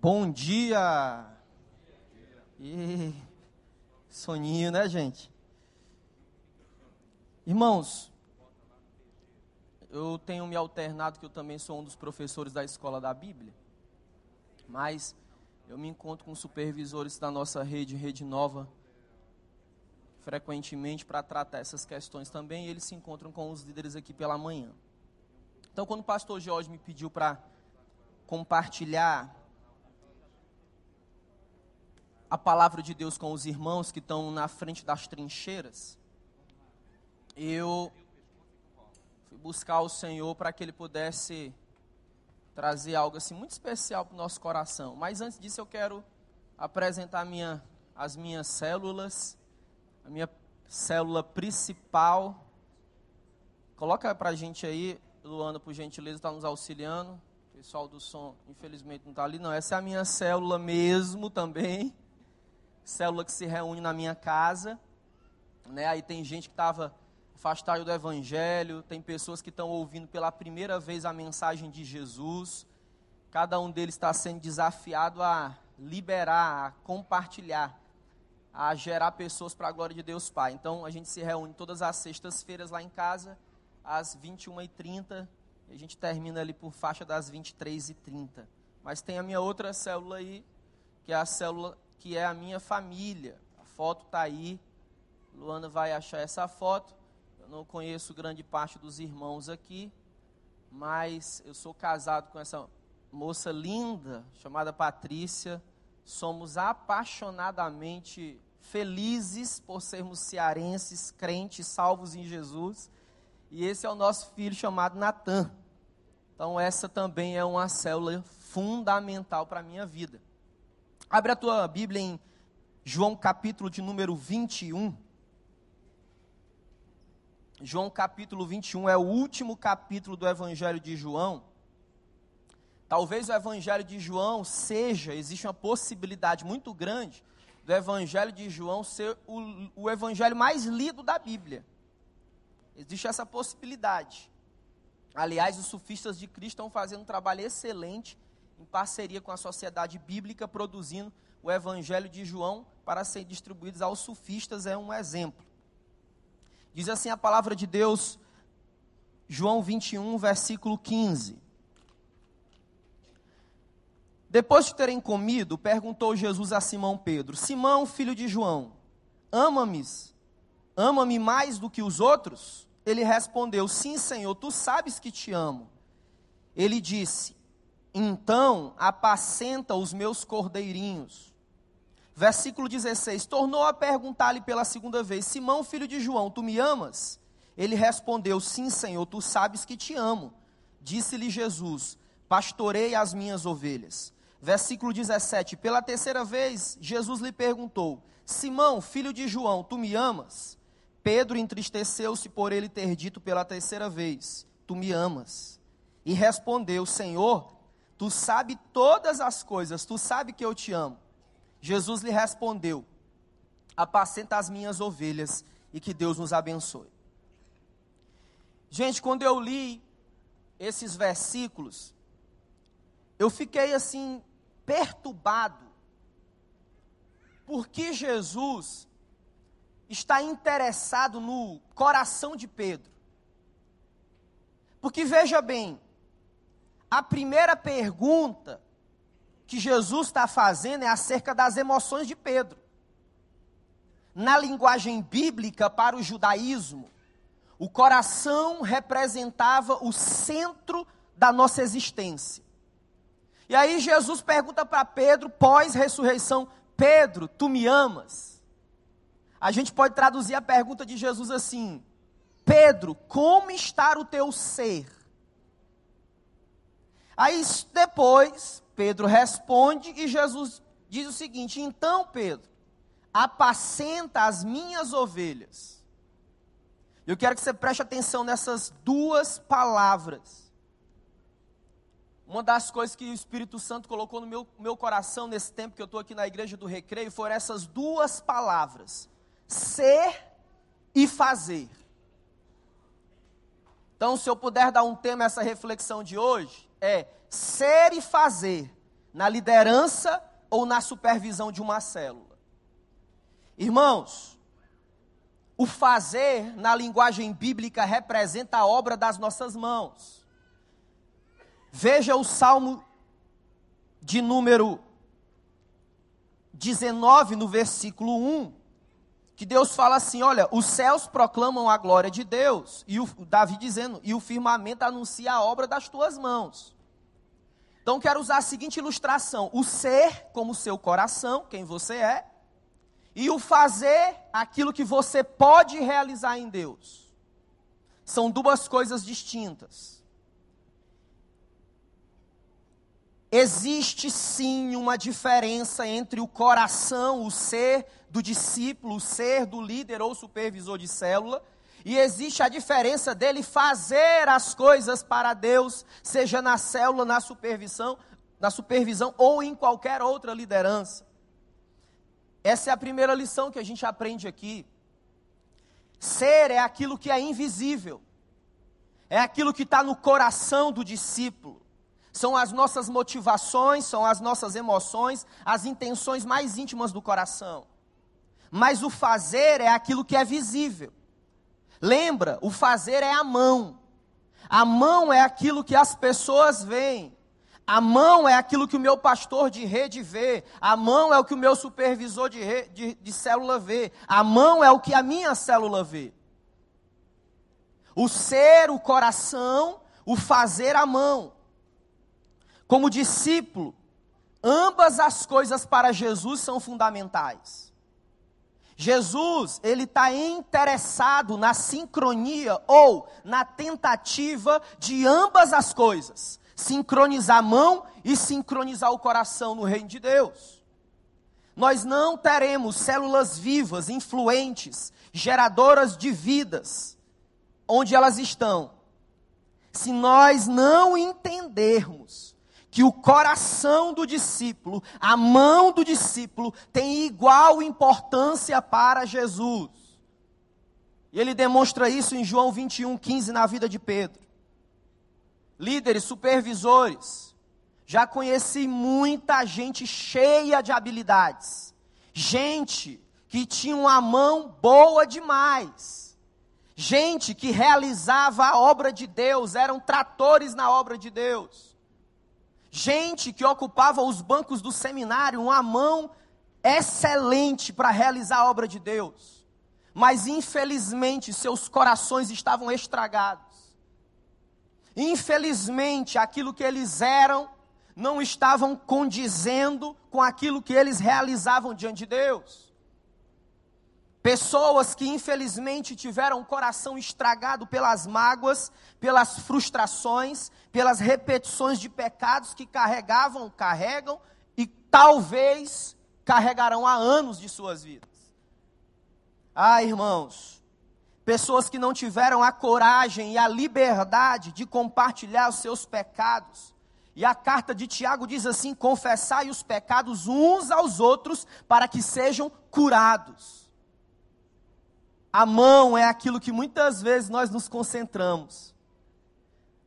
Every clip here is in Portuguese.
Bom dia! E soninho, né, gente? Irmãos, eu tenho me alternado que eu também sou um dos professores da escola da Bíblia, mas eu me encontro com supervisores da nossa rede, Rede Nova, frequentemente para tratar essas questões também, e eles se encontram com os líderes aqui pela manhã. Então, quando o pastor Jorge me pediu para compartilhar a palavra de Deus com os irmãos que estão na frente das trincheiras, eu fui buscar o Senhor para que Ele pudesse trazer algo assim muito especial para o nosso coração. Mas antes disso, eu quero apresentar minha, as minhas células, a minha célula principal. Coloca para a gente aí, Luana, por gentileza, está nos auxiliando. O pessoal do som, infelizmente, não está ali. Não, essa é a minha célula mesmo também célula que se reúne na minha casa, né? Aí tem gente que estava afastado do evangelho, tem pessoas que estão ouvindo pela primeira vez a mensagem de Jesus. Cada um deles está sendo desafiado a liberar, a compartilhar, a gerar pessoas para a glória de Deus Pai. Então a gente se reúne todas as sextas-feiras lá em casa, às 21h30, e a gente termina ali por faixa das 23h30. Mas tem a minha outra célula aí, que é a célula que é a minha família. A foto está aí. Luana vai achar essa foto. Eu não conheço grande parte dos irmãos aqui, mas eu sou casado com essa moça linda chamada Patrícia. Somos apaixonadamente felizes por sermos cearenses, crentes, salvos em Jesus. E esse é o nosso filho chamado Natan. Então, essa também é uma célula fundamental para a minha vida. Abre a tua Bíblia em João capítulo de número 21. João capítulo 21 é o último capítulo do Evangelho de João. Talvez o Evangelho de João seja, existe uma possibilidade muito grande do Evangelho de João ser o, o Evangelho mais lido da Bíblia. Existe essa possibilidade. Aliás, os sufistas de Cristo estão fazendo um trabalho excelente em parceria com a Sociedade Bíblica, produzindo o Evangelho de João para ser distribuídos aos sufistas, é um exemplo. Diz assim a palavra de Deus, João 21, versículo 15. Depois de terem comido, perguntou Jesus a Simão Pedro: Simão, filho de João, ama-me? Ama-me mais do que os outros? Ele respondeu: Sim, Senhor, tu sabes que te amo. Ele disse: então apacenta os meus cordeirinhos. Versículo 16: Tornou a perguntar-lhe pela segunda vez: Simão, filho de João, tu me amas? Ele respondeu: Sim, Senhor, tu sabes que te amo. Disse-lhe Jesus: Pastorei as minhas ovelhas. Versículo 17: Pela terceira vez, Jesus lhe perguntou: Simão, filho de João, tu me amas? Pedro entristeceu-se por ele ter dito pela terceira vez: Tu me amas. E respondeu: Senhor, Tu sabe todas as coisas, tu sabe que eu te amo. Jesus lhe respondeu: Apacenta as minhas ovelhas e que Deus nos abençoe. Gente, quando eu li esses versículos, eu fiquei assim perturbado, porque Jesus está interessado no coração de Pedro. Porque veja bem, a primeira pergunta que Jesus está fazendo é acerca das emoções de Pedro. Na linguagem bíblica, para o judaísmo, o coração representava o centro da nossa existência. E aí Jesus pergunta para Pedro, pós-ressurreição: Pedro, tu me amas? A gente pode traduzir a pergunta de Jesus assim: Pedro, como está o teu ser? Aí depois, Pedro responde e Jesus diz o seguinte: Então, Pedro, apacenta as minhas ovelhas. Eu quero que você preste atenção nessas duas palavras. Uma das coisas que o Espírito Santo colocou no meu, meu coração nesse tempo que eu estou aqui na igreja do recreio foram essas duas palavras: ser e fazer. Então, se eu puder dar um tema a essa reflexão de hoje, é ser e fazer na liderança ou na supervisão de uma célula. Irmãos, o fazer na linguagem bíblica representa a obra das nossas mãos. Veja o Salmo de número 19, no versículo 1, que Deus fala assim: olha, os céus proclamam a glória de Deus, e o Davi dizendo, e o firmamento anuncia a obra das tuas mãos. Então quero usar a seguinte ilustração: o ser como seu coração, quem você é, e o fazer aquilo que você pode realizar em Deus. São duas coisas distintas. Existe sim uma diferença entre o coração, o ser do discípulo, o ser do líder ou supervisor de célula, e existe a diferença dele fazer as coisas para Deus, seja na célula, na supervisão, na supervisão ou em qualquer outra liderança. Essa é a primeira lição que a gente aprende aqui. Ser é aquilo que é invisível, é aquilo que está no coração do discípulo são as nossas motivações, são as nossas emoções, as intenções mais íntimas do coração. Mas o fazer é aquilo que é visível. Lembra, o fazer é a mão. A mão é aquilo que as pessoas veem. A mão é aquilo que o meu pastor de rede vê. A mão é o que o meu supervisor de, rede, de, de célula vê. A mão é o que a minha célula vê. O ser, o coração, o fazer a mão. Como discípulo, ambas as coisas para Jesus são fundamentais. Jesus, ele está interessado na sincronia ou na tentativa de ambas as coisas. Sincronizar a mão e sincronizar o coração no reino de Deus. Nós não teremos células vivas, influentes, geradoras de vidas, onde elas estão, se nós não entendermos que o coração do discípulo, a mão do discípulo, tem igual importância para Jesus. E ele demonstra isso em João 21, 15, na vida de Pedro. Líderes, supervisores, já conheci muita gente cheia de habilidades, gente que tinha uma mão boa demais, gente que realizava a obra de Deus, eram tratores na obra de Deus gente que ocupava os bancos do seminário, uma mão excelente para realizar a obra de Deus. Mas infelizmente seus corações estavam estragados. Infelizmente aquilo que eles eram não estavam condizendo com aquilo que eles realizavam diante de Deus. Pessoas que infelizmente tiveram o coração estragado pelas mágoas, pelas frustrações, pelas repetições de pecados que carregavam, carregam e talvez carregarão há anos de suas vidas. Ah, irmãos, pessoas que não tiveram a coragem e a liberdade de compartilhar os seus pecados. E a carta de Tiago diz assim: confessai os pecados uns aos outros para que sejam curados. A mão é aquilo que muitas vezes nós nos concentramos.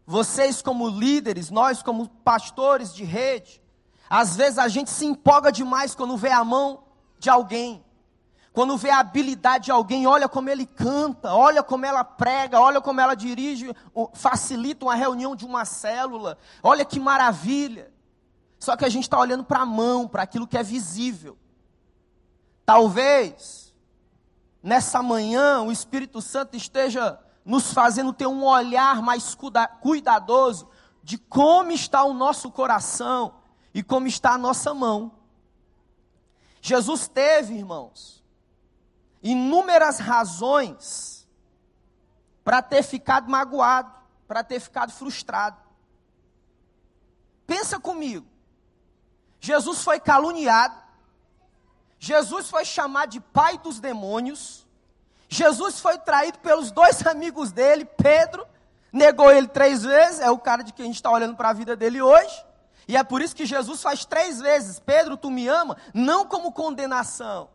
Vocês, como líderes, nós, como pastores de rede, às vezes a gente se empolga demais quando vê a mão de alguém, quando vê a habilidade de alguém, olha como ele canta, olha como ela prega, olha como ela dirige, facilita uma reunião de uma célula, olha que maravilha. Só que a gente está olhando para a mão, para aquilo que é visível. Talvez nessa manhã o Espírito Santo esteja nos fazendo ter um olhar mais cuidadoso de como está o nosso coração e como está a nossa mão. Jesus teve, irmãos, inúmeras razões para ter ficado magoado, para ter ficado frustrado. Pensa comigo. Jesus foi caluniado, Jesus foi chamado de pai dos demônios. Jesus foi traído pelos dois amigos dele, Pedro, negou ele três vezes, é o cara de quem a gente está olhando para a vida dele hoje. E é por isso que Jesus faz três vezes: Pedro, tu me ama, não como condenação,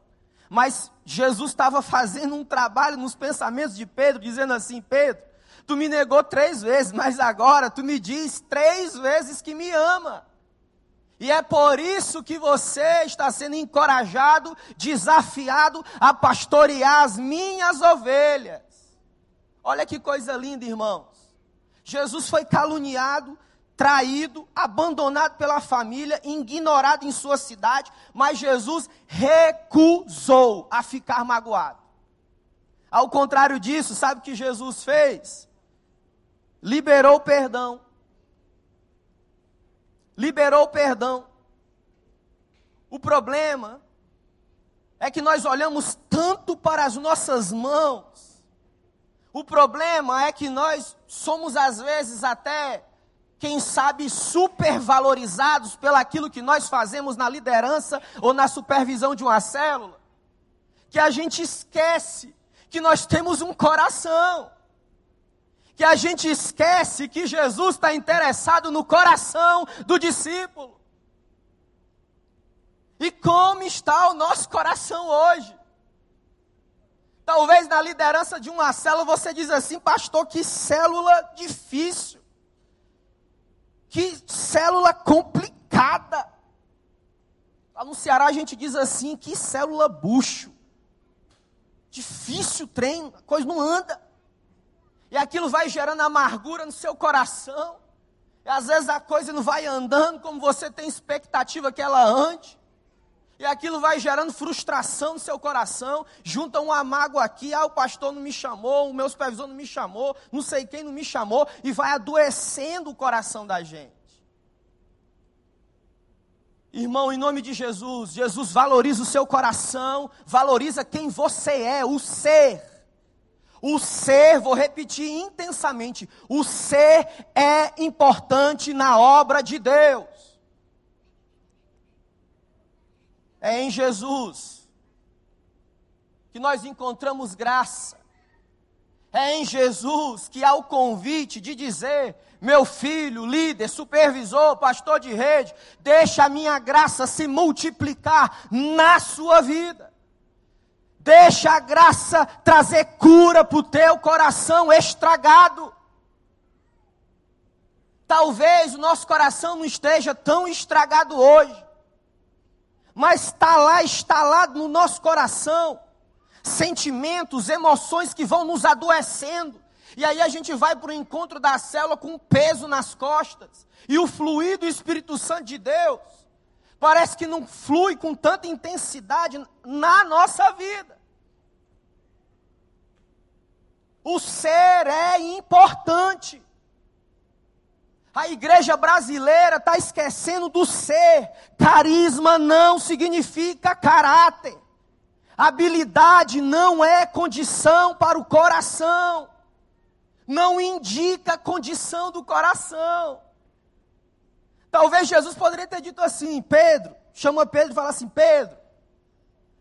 mas Jesus estava fazendo um trabalho nos pensamentos de Pedro, dizendo assim: Pedro, tu me negou três vezes, mas agora tu me diz três vezes que me ama. E é por isso que você está sendo encorajado, desafiado a pastorear as minhas ovelhas. Olha que coisa linda, irmãos. Jesus foi caluniado, traído, abandonado pela família, ignorado em sua cidade, mas Jesus recusou a ficar magoado. Ao contrário disso, sabe o que Jesus fez? Liberou perdão. Liberou perdão. O problema é que nós olhamos tanto para as nossas mãos. O problema é que nós somos às vezes até quem sabe, supervalorizados pelaquilo que nós fazemos na liderança ou na supervisão de uma célula, que a gente esquece que nós temos um coração, que a gente esquece que Jesus está interessado no coração do discípulo. E como está o nosso coração hoje? Talvez na liderança de uma célula você diz assim, pastor, que célula difícil. Que célula complicada. Lá no Ceará a gente diz assim: que célula bucho. Difícil trem, a coisa não anda. E aquilo vai gerando amargura no seu coração. E às vezes a coisa não vai andando como você tem expectativa que ela ande. E aquilo vai gerando frustração no seu coração. Junta uma mágoa aqui, ah, o pastor não me chamou, o meu supervisor não me chamou, não sei quem não me chamou, e vai adoecendo o coração da gente. Irmão, em nome de Jesus, Jesus valoriza o seu coração, valoriza quem você é, o ser. O ser, vou repetir intensamente, o ser é importante na obra de Deus. É em Jesus que nós encontramos graça. É em Jesus que há o convite de dizer: meu filho, líder, supervisor, pastor de rede, deixa a minha graça se multiplicar na sua vida. Deixa a graça trazer cura para o teu coração estragado. Talvez o nosso coração não esteja tão estragado hoje, mas está lá, instalado no nosso coração, sentimentos, emoções que vão nos adoecendo. E aí a gente vai para o encontro da célula com peso nas costas. E o fluir do Espírito Santo de Deus parece que não flui com tanta intensidade na nossa vida. O ser é importante. A igreja brasileira está esquecendo do ser. Carisma não significa caráter. Habilidade não é condição para o coração. Não indica condição do coração. Talvez Jesus poderia ter dito assim: Pedro, chama Pedro e fala assim: Pedro,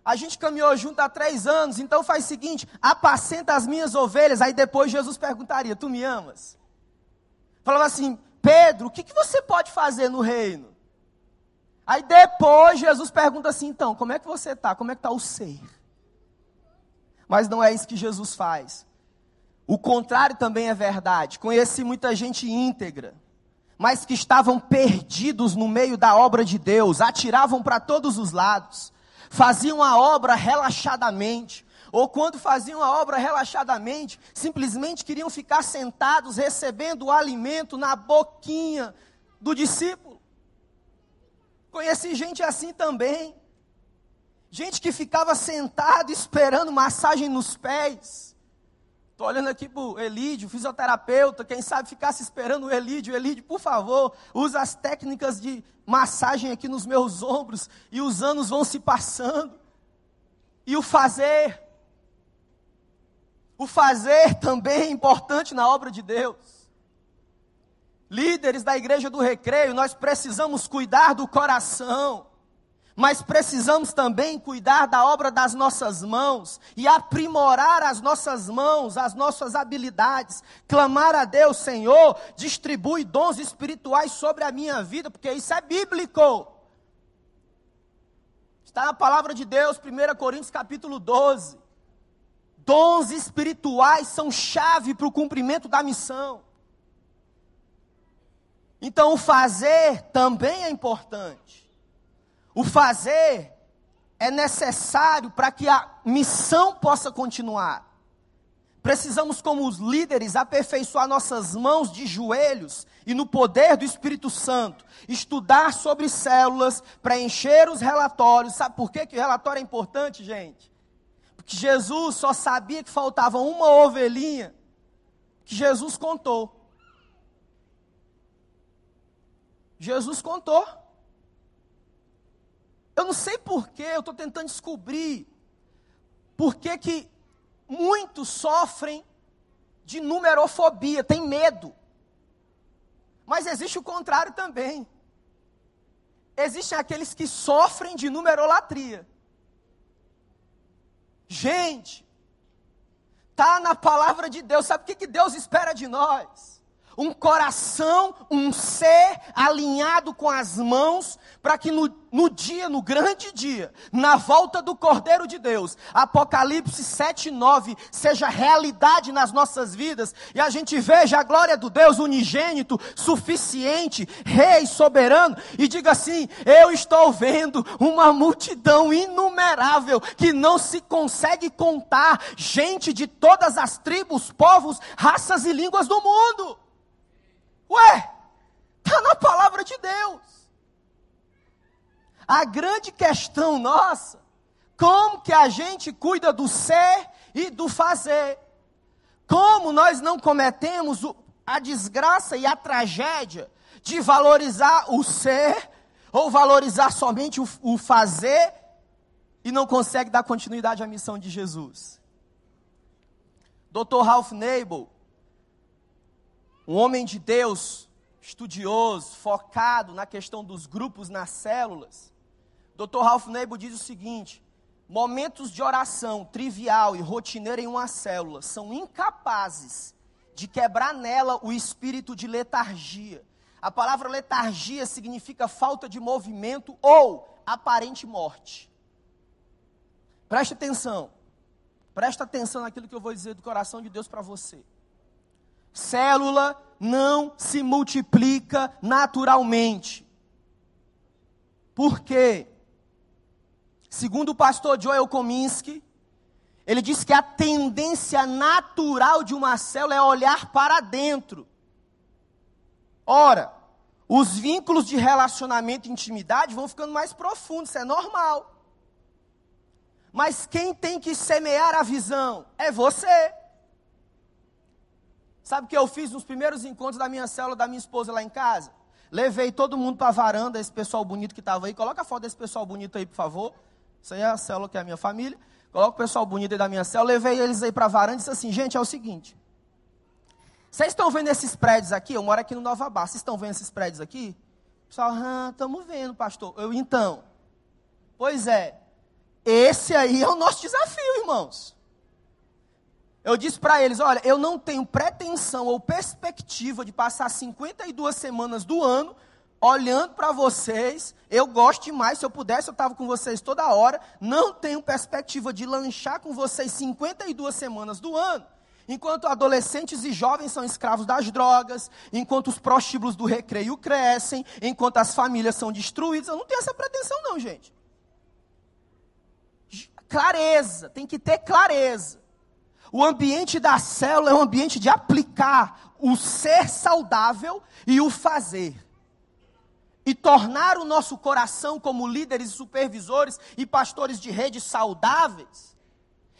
a gente caminhou junto há três anos, então faz o seguinte: apacenta as minhas ovelhas. Aí depois Jesus perguntaria: Tu me amas? Falava assim: Pedro, o que, que você pode fazer no reino? Aí depois Jesus pergunta assim: então, como é que você está? Como é que está o ser? Mas não é isso que Jesus faz. O contrário também é verdade. Conheci muita gente íntegra, mas que estavam perdidos no meio da obra de Deus, atiravam para todos os lados, faziam a obra relaxadamente, ou quando faziam a obra relaxadamente, simplesmente queriam ficar sentados recebendo o alimento na boquinha do discípulo. Conheci gente assim também. Gente que ficava sentado esperando massagem nos pés. Estou olhando aqui para o Elídio, fisioterapeuta, quem sabe ficasse esperando o Elídio. Elídio, por favor, usa as técnicas de massagem aqui nos meus ombros e os anos vão se passando. E o fazer o fazer também é importante na obra de Deus. Líderes da igreja do recreio, nós precisamos cuidar do coração, mas precisamos também cuidar da obra das nossas mãos e aprimorar as nossas mãos, as nossas habilidades. Clamar a Deus, Senhor, distribui dons espirituais sobre a minha vida, porque isso é bíblico. Está na palavra de Deus, 1 Coríntios capítulo 12. Dons espirituais são chave para o cumprimento da missão. Então, o fazer também é importante. O fazer é necessário para que a missão possa continuar. Precisamos, como os líderes, aperfeiçoar nossas mãos de joelhos e no poder do Espírito Santo, estudar sobre células, preencher os relatórios. Sabe por que, que o relatório é importante, gente? Porque Jesus só sabia que faltava uma ovelhinha que Jesus contou. Jesus contou. Eu não sei porquê, eu estou tentando descobrir por que, que muitos sofrem de numerofobia, tem medo. Mas existe o contrário também. Existem aqueles que sofrem de numerolatria. Gente, tá na palavra de Deus. Sabe o que, que Deus espera de nós? Um coração, um ser alinhado com as mãos, para que no, no, dia, no grande dia, na volta do Cordeiro de Deus, Apocalipse 7, 9, seja realidade nas nossas vidas, e a gente veja a glória do Deus unigênito, suficiente, Rei soberano, e diga assim: Eu estou vendo uma multidão inumerável, que não se consegue contar, gente de todas as tribos, povos, raças e línguas do mundo. Ué, está na palavra de Deus. A grande questão nossa, como que a gente cuida do ser e do fazer? Como nós não cometemos a desgraça e a tragédia de valorizar o ser ou valorizar somente o, o fazer e não consegue dar continuidade à missão de Jesus? Dr. Ralph Nabel, um homem de Deus, estudioso, focado na questão dos grupos nas células, Dr. Ralph Nebo diz o seguinte: momentos de oração trivial e rotineira em uma célula são incapazes de quebrar nela o espírito de letargia. A palavra letargia significa falta de movimento ou aparente morte. Preste atenção. Presta atenção naquilo que eu vou dizer do coração de Deus para você. Célula não se multiplica naturalmente. Por quê? Segundo o pastor Joel Kominski, ele diz que a tendência natural de uma célula é olhar para dentro. Ora, os vínculos de relacionamento e intimidade vão ficando mais profundos, isso é normal. Mas quem tem que semear a visão é você. Sabe o que eu fiz nos primeiros encontros da minha célula, da minha esposa lá em casa? Levei todo mundo para a varanda, esse pessoal bonito que estava aí. Coloca a foto desse pessoal bonito aí, por favor. Isso aí é a célula que é a minha família. Coloca o pessoal bonito aí da minha célula. Levei eles aí para a varanda e disse assim: gente, é o seguinte. Vocês estão vendo esses prédios aqui? Eu moro aqui no Nova Barra. Vocês estão vendo esses prédios aqui? Pessoal, ah, estamos vendo, pastor. Eu, então. Pois é. Esse aí é o nosso desafio, irmãos. Eu disse para eles: olha, eu não tenho pretensão ou perspectiva de passar 52 semanas do ano olhando para vocês. Eu gosto demais, se eu pudesse, eu estava com vocês toda hora. Não tenho perspectiva de lanchar com vocês 52 semanas do ano. Enquanto adolescentes e jovens são escravos das drogas, enquanto os prostíbulos do recreio crescem, enquanto as famílias são destruídas, eu não tenho essa pretensão, não, gente. Clareza, tem que ter clareza. O ambiente da célula é um ambiente de aplicar o ser saudável e o fazer. E tornar o nosso coração como líderes, supervisores e pastores de redes saudáveis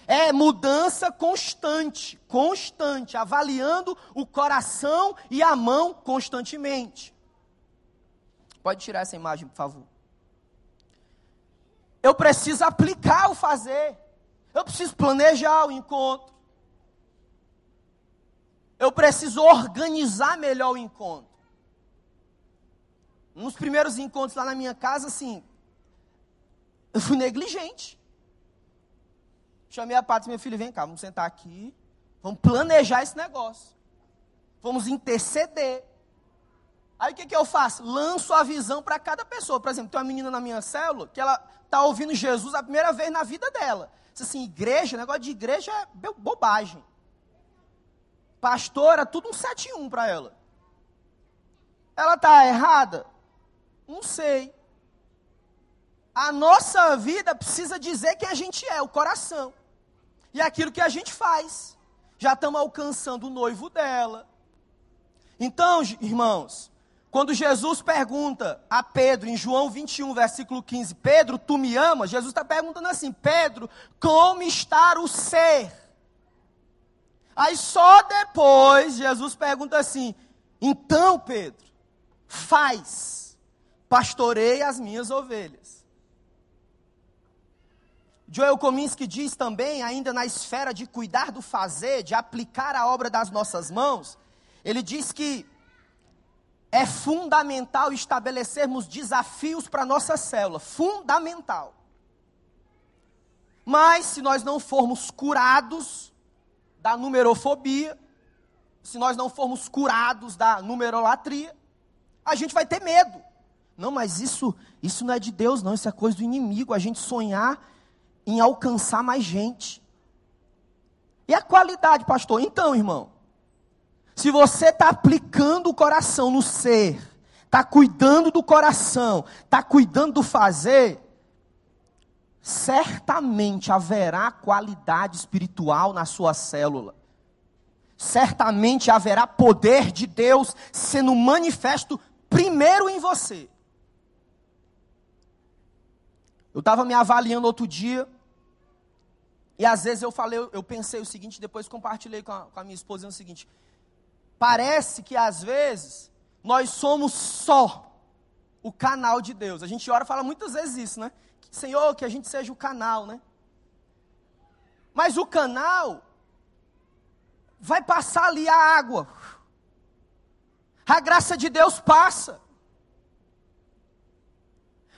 é mudança constante, constante, avaliando o coração e a mão constantemente. Pode tirar essa imagem, por favor. Eu preciso aplicar o fazer. Eu preciso planejar o encontro. Eu preciso organizar melhor o encontro. Nos primeiros encontros lá na minha casa, assim, eu fui negligente. Chamei a Pátria e meu filho, vem cá, vamos sentar aqui, vamos planejar esse negócio. Vamos interceder. Aí o que, que eu faço? Lanço a visão para cada pessoa. Por exemplo, tem uma menina na minha célula que ela está ouvindo Jesus a primeira vez na vida dela. Diz assim, igreja, negócio de igreja é bobagem. Pastor era tudo um 7 1 para ela. ela está errada? Não sei. A nossa vida precisa dizer quem a gente é, o coração. E aquilo que a gente faz. Já estamos alcançando o noivo dela. Então, irmãos, quando Jesus pergunta a Pedro, em João 21, versículo 15, Pedro, tu me amas? Jesus está perguntando assim, Pedro, como está o ser? Aí só depois Jesus pergunta assim, então Pedro, faz, pastorei as minhas ovelhas. Joel Kominski diz também, ainda na esfera de cuidar do fazer, de aplicar a obra das nossas mãos, ele diz que é fundamental estabelecermos desafios para a nossa célula, fundamental. Mas se nós não formos curados da numerofobia, se nós não formos curados da numerolatria, a gente vai ter medo. Não, mas isso, isso não é de Deus, não, isso é coisa do inimigo, a gente sonhar em alcançar mais gente. E a qualidade, pastor? Então, irmão, se você está aplicando o coração no ser, está cuidando do coração, está cuidando do fazer, certamente haverá qualidade espiritual na sua célula. Certamente haverá poder de Deus sendo manifesto primeiro em você. Eu estava me avaliando outro dia, e às vezes eu falei, eu pensei o seguinte, depois compartilhei com a, com a minha esposa o seguinte: parece que às vezes nós somos só o canal de Deus. A gente ora fala muitas vezes isso, né? Senhor, que a gente seja o canal, né? Mas o canal vai passar ali a água. A graça de Deus passa.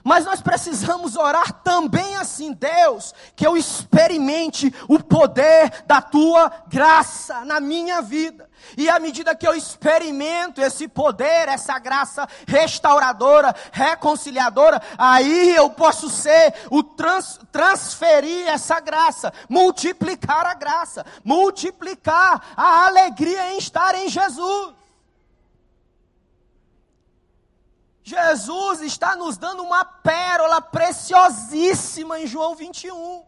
Mas nós precisamos orar também assim, Deus, que eu experimente o poder da tua graça na minha vida. E à medida que eu experimento esse poder, essa graça restauradora, reconciliadora, aí eu posso ser o trans, transferir essa graça, multiplicar a graça, multiplicar a alegria em estar em Jesus. Jesus está nos dando uma pérola preciosíssima em João 21.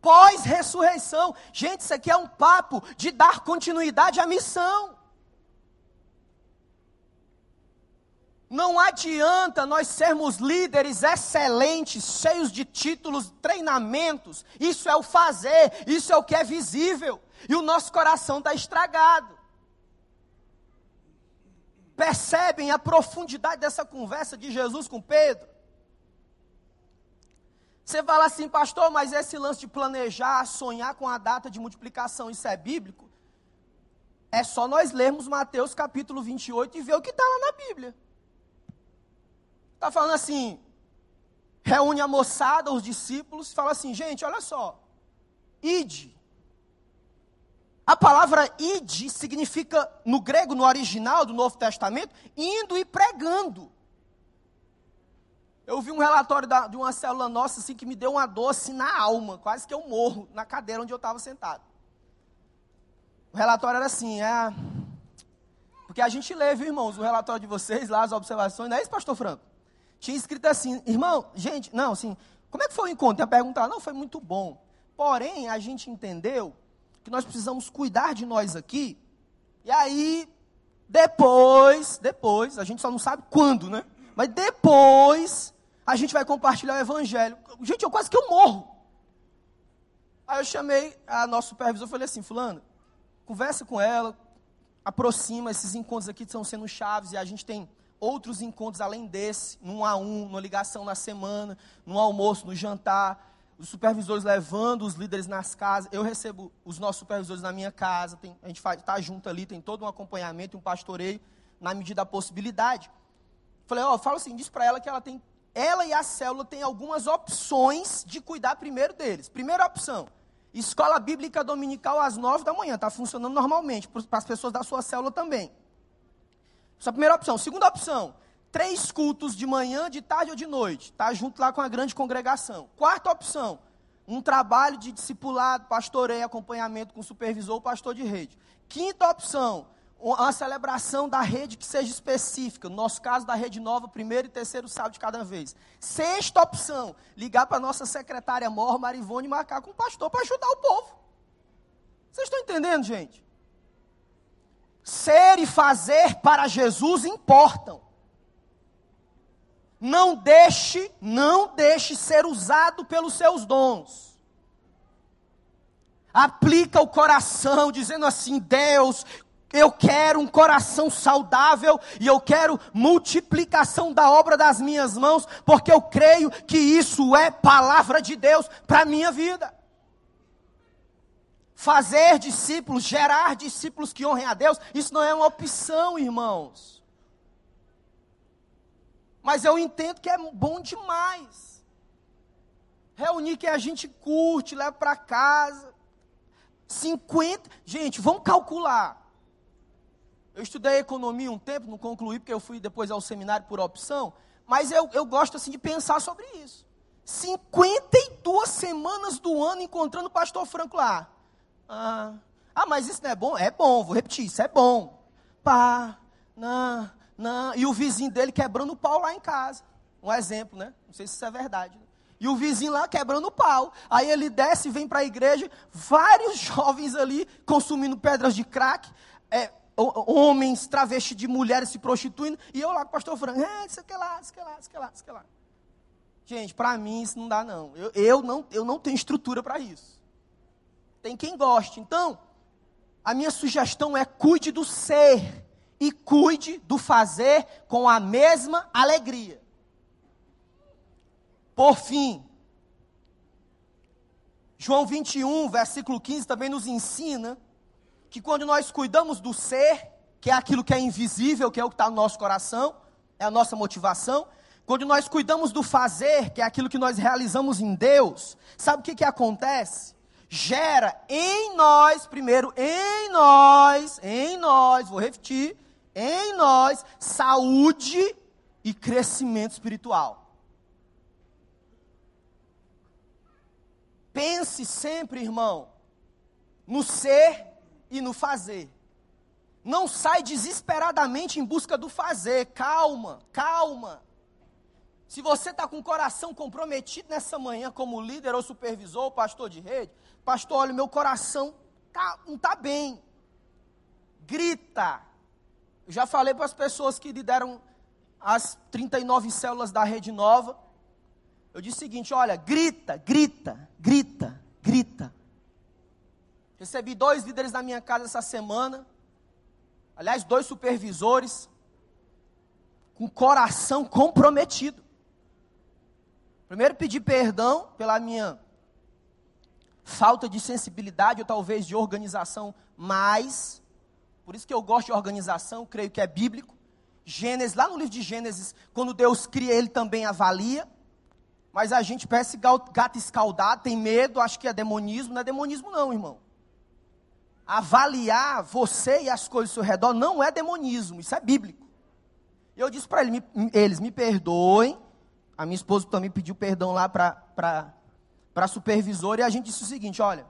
Pós-ressurreição. Gente, isso aqui é um papo de dar continuidade à missão. Não adianta nós sermos líderes excelentes, cheios de títulos, treinamentos. Isso é o fazer, isso é o que é visível. E o nosso coração está estragado percebem a profundidade dessa conversa de Jesus com Pedro? Você fala assim, pastor, mas esse lance de planejar, sonhar com a data de multiplicação, isso é bíblico? É só nós lermos Mateus capítulo 28 e ver o que está lá na Bíblia. Está falando assim, reúne a moçada, os discípulos, fala assim, gente, olha só, ide, a palavra id significa, no grego, no original do Novo Testamento, indo e pregando. Eu vi um relatório da, de uma célula nossa assim, que me deu uma dor assim, na alma, quase que eu morro na cadeira onde eu estava sentado. O relatório era assim, é. Porque a gente lê, viu, irmãos, o relatório de vocês lá, as observações, não é isso, pastor Franco? Tinha escrito assim, irmão, gente, não, assim, como é que foi o encontro? Tinha perguntado, não, foi muito bom. Porém, a gente entendeu que nós precisamos cuidar de nós aqui. E aí, depois, depois, a gente só não sabe quando, né? Mas depois, a gente vai compartilhar o evangelho. Gente, eu quase que eu morro. Aí eu chamei a nossa supervisor e falei assim, fulano, conversa com ela, aproxima, esses encontros aqui estão sendo chaves e a gente tem outros encontros além desse, num a um, numa ligação na semana, num almoço, no jantar os supervisores levando os líderes nas casas. Eu recebo os nossos supervisores na minha casa. Tem, a gente está junto ali, tem todo um acompanhamento, um pastoreio, na medida da possibilidade. Falei, ó, fala assim, diz para ela que ela tem. Ela e a célula têm algumas opções de cuidar primeiro deles. Primeira opção, escola bíblica dominical às nove da manhã. Está funcionando normalmente, para as pessoas da sua célula também. Essa é a primeira opção. Segunda opção, três cultos de manhã, de tarde ou de noite. Está junto lá com a grande congregação. Quarta opção, um trabalho de discipulado, pastoreio, acompanhamento com supervisor ou pastor de rede. Quinta opção, uma celebração da rede que seja específica. No nosso caso, da rede nova, primeiro e terceiro sábado de cada vez. Sexta opção, ligar para a nossa secretária Mor, Marivone, e marcar com o pastor para ajudar o povo. Vocês estão entendendo, gente? Ser e fazer para Jesus importam. Não deixe, não deixe ser usado pelos seus dons. Aplica o coração, dizendo assim: Deus, eu quero um coração saudável e eu quero multiplicação da obra das minhas mãos, porque eu creio que isso é palavra de Deus para a minha vida. Fazer discípulos, gerar discípulos que honrem a Deus, isso não é uma opção, irmãos. Mas eu entendo que é bom demais. Reunir que a gente curte, leva para casa. 50. Gente, vamos calcular. Eu estudei economia um tempo, não concluí porque eu fui depois ao seminário por opção, mas eu, eu gosto assim de pensar sobre isso. 52 semanas do ano encontrando o pastor Franco lá. Ah, ah, mas isso não é bom? É bom, vou repetir, isso é bom. Pá, não, não. E o vizinho dele quebrando o pau lá em casa. Um exemplo, né? Não sei se isso é verdade. Né? E o vizinho lá quebrando o pau. Aí ele desce e vem para a igreja, vários jovens ali consumindo pedras de crack. É, homens travestis de mulheres se prostituindo, e eu lá com o pastor Franco, é, isso que lá, isso que lá, isso que lá, isso que lá. Gente, para mim isso não dá não. Eu, eu não. eu não tenho estrutura para isso. Tem quem goste. Então, a minha sugestão é cuide do ser e cuide do fazer com a mesma alegria. Por fim, João 21, versículo 15 também nos ensina que quando nós cuidamos do ser, que é aquilo que é invisível, que é o que está no nosso coração, é a nossa motivação, quando nós cuidamos do fazer, que é aquilo que nós realizamos em Deus, sabe o que, que acontece? Gera em nós, primeiro, em nós, em nós, vou repetir, em nós, saúde e crescimento espiritual. Pense sempre, irmão, no ser e no fazer. Não sai desesperadamente em busca do fazer. Calma, calma. Se você está com o coração comprometido nessa manhã, como líder ou supervisor, ou pastor de rede, pastor, olha, meu coração tá, não está bem. Grita. Eu já falei para as pessoas que lideram as 39 células da rede nova. Eu disse o seguinte: olha, grita, grita, grita, grita. Recebi dois líderes na minha casa essa semana. Aliás, dois supervisores. Com coração comprometido. Primeiro, pedi perdão pela minha falta de sensibilidade ou talvez de organização mais. Por isso que eu gosto de organização, creio que é bíblico. Gênesis, lá no livro de Gênesis, quando Deus cria, ele também avalia. Mas a gente parece gato escaldado, tem medo, acho que é demonismo. Não é demonismo, não, irmão avaliar você e as coisas ao seu redor não é demonismo, isso é bíblico. Eu disse para ele, eles, me perdoem. A minha esposa também pediu perdão lá para a supervisora. E a gente disse o seguinte: olha,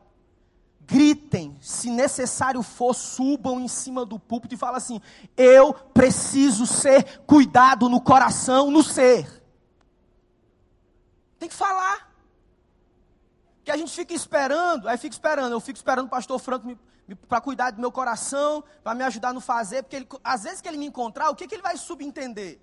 gritem, se necessário for, subam em cima do púlpito e falem assim: eu preciso ser cuidado no coração, no ser. Tem que falar. Que a gente fica esperando, aí fica esperando, eu fico esperando o pastor Franco para cuidar do meu coração, para me ajudar no fazer, porque ele, às vezes que ele me encontrar, o que, que ele vai subentender?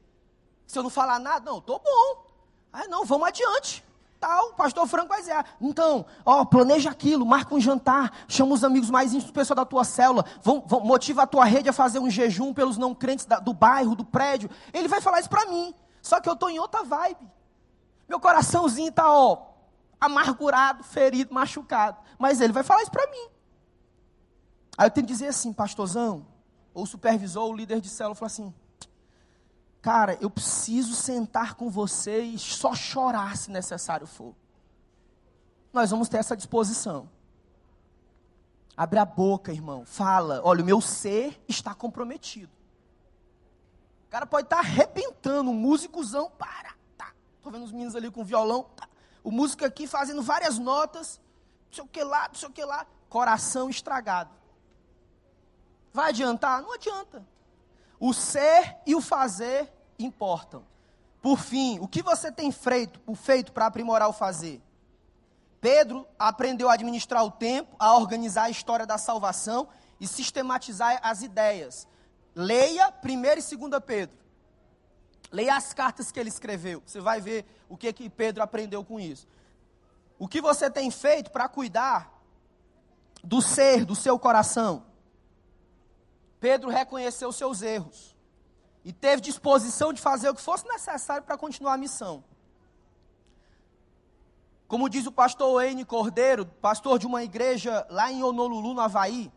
Se eu não falar nada, não, estou bom. Ah, não, vamos adiante. Tal, pastor Franco vai dizer, então, ó, planeja aquilo, marca um jantar, chama os amigos mais íntimos, pessoal da tua célula, vão, vão, motiva a tua rede a fazer um jejum pelos não crentes da, do bairro, do prédio. Ele vai falar isso para mim, só que eu estou em outra vibe. Meu coraçãozinho está, ó, amargurado, ferido, machucado. Mas ele vai falar isso para mim. Aí eu tenho que dizer assim, pastorzão, ou supervisor, ou líder de célula, falou assim, cara, eu preciso sentar com você e só chorar se necessário for. Nós vamos ter essa disposição. Abre a boca, irmão. Fala. Olha, o meu ser está comprometido. O cara pode estar arrebentando, um músicozão, para. Tá. Tô vendo os meninos ali com violão. Tá. O músico aqui fazendo várias notas. Não sei o que lá, não sei o que lá. Coração estragado. Vai adiantar? Não adianta. O ser e o fazer importam. Por fim, o que você tem feito, feito para aprimorar o fazer? Pedro aprendeu a administrar o tempo, a organizar a história da salvação e sistematizar as ideias. Leia 1 e 2 Pedro. Leia as cartas que ele escreveu. Você vai ver o que, que Pedro aprendeu com isso. O que você tem feito para cuidar do ser, do seu coração? Pedro reconheceu seus erros e teve disposição de fazer o que fosse necessário para continuar a missão. Como diz o pastor Wayne Cordeiro, pastor de uma igreja lá em Honolulu, no Havaí,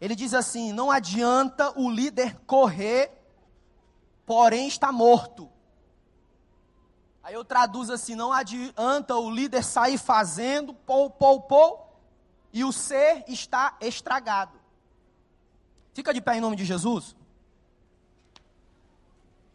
ele diz assim: não adianta o líder correr, porém está morto. Aí eu traduzo assim: não adianta o líder sair fazendo, pou, pou, pou, e o ser está estragado. Fica de pé em nome de Jesus.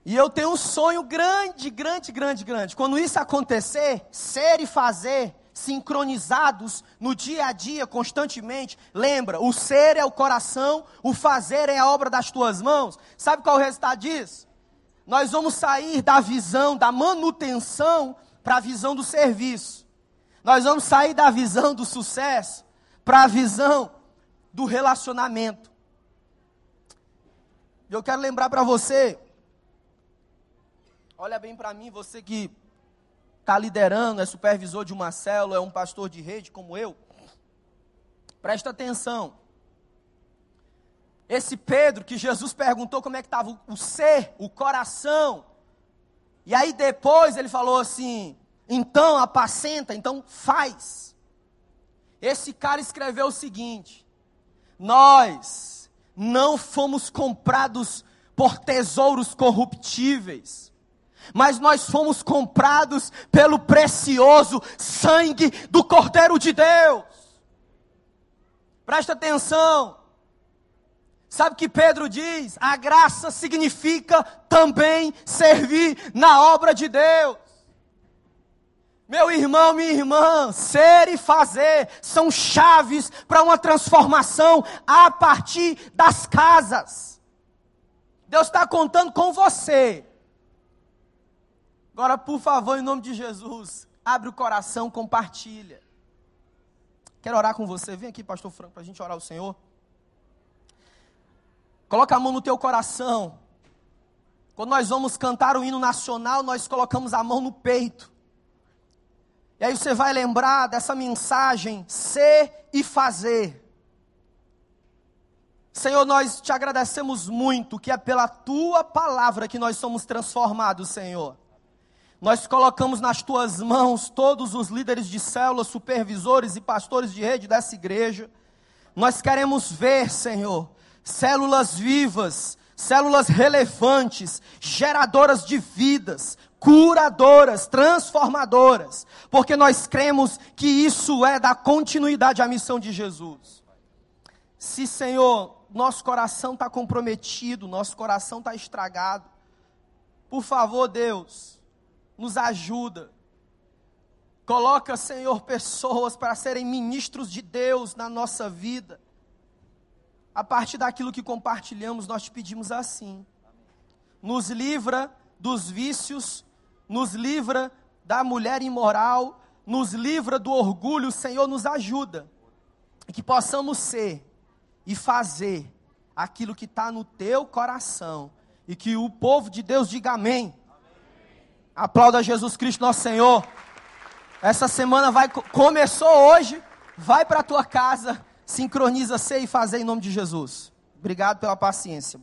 E eu tenho um sonho grande, grande, grande, grande. Quando isso acontecer, ser e fazer sincronizados no dia a dia, constantemente. Lembra, o ser é o coração, o fazer é a obra das tuas mãos. Sabe qual é o resultado disso? Nós vamos sair da visão da manutenção para a visão do serviço. Nós vamos sair da visão do sucesso para a visão do relacionamento. Eu quero lembrar para você Olha bem para mim, você que está liderando, é supervisor de uma célula, é um pastor de rede como eu. Presta atenção. Esse Pedro que Jesus perguntou como é que estava o ser, o coração. E aí depois ele falou assim: então apacenta, então faz. Esse cara escreveu o seguinte: nós não fomos comprados por tesouros corruptíveis mas nós fomos comprados pelo precioso sangue do Cordeiro de Deus. Presta atenção. Sabe o que Pedro diz? A graça significa também servir na obra de Deus. Meu irmão, minha irmã, ser e fazer são chaves para uma transformação a partir das casas. Deus está contando com você Agora, por favor, em nome de Jesus, abre o coração, compartilha. Quero orar com você. Vem aqui, pastor Franco, para a gente orar ao Senhor. Coloca a mão no teu coração. Quando nós vamos cantar o hino nacional, nós colocamos a mão no peito. E aí você vai lembrar dessa mensagem: ser e fazer. Senhor, nós te agradecemos muito que é pela tua palavra que nós somos transformados, Senhor. Nós colocamos nas tuas mãos todos os líderes de células, supervisores e pastores de rede dessa igreja. Nós queremos ver, Senhor, células vivas, células relevantes, geradoras de vidas, curadoras, transformadoras, porque nós cremos que isso é da continuidade à missão de Jesus. Se, Senhor, nosso coração está comprometido, nosso coração está estragado, por favor, Deus, nos ajuda. Coloca, Senhor, pessoas para serem ministros de Deus na nossa vida. A partir daquilo que compartilhamos, nós te pedimos assim. Nos livra dos vícios, nos livra da mulher imoral, nos livra do orgulho, Senhor, nos ajuda. E que possamos ser e fazer aquilo que está no teu coração. E que o povo de Deus diga amém. Aplauda Jesus Cristo, nosso Senhor. Essa semana vai começou hoje, vai para a tua casa, sincroniza ser e fazer em nome de Jesus. Obrigado pela paciência.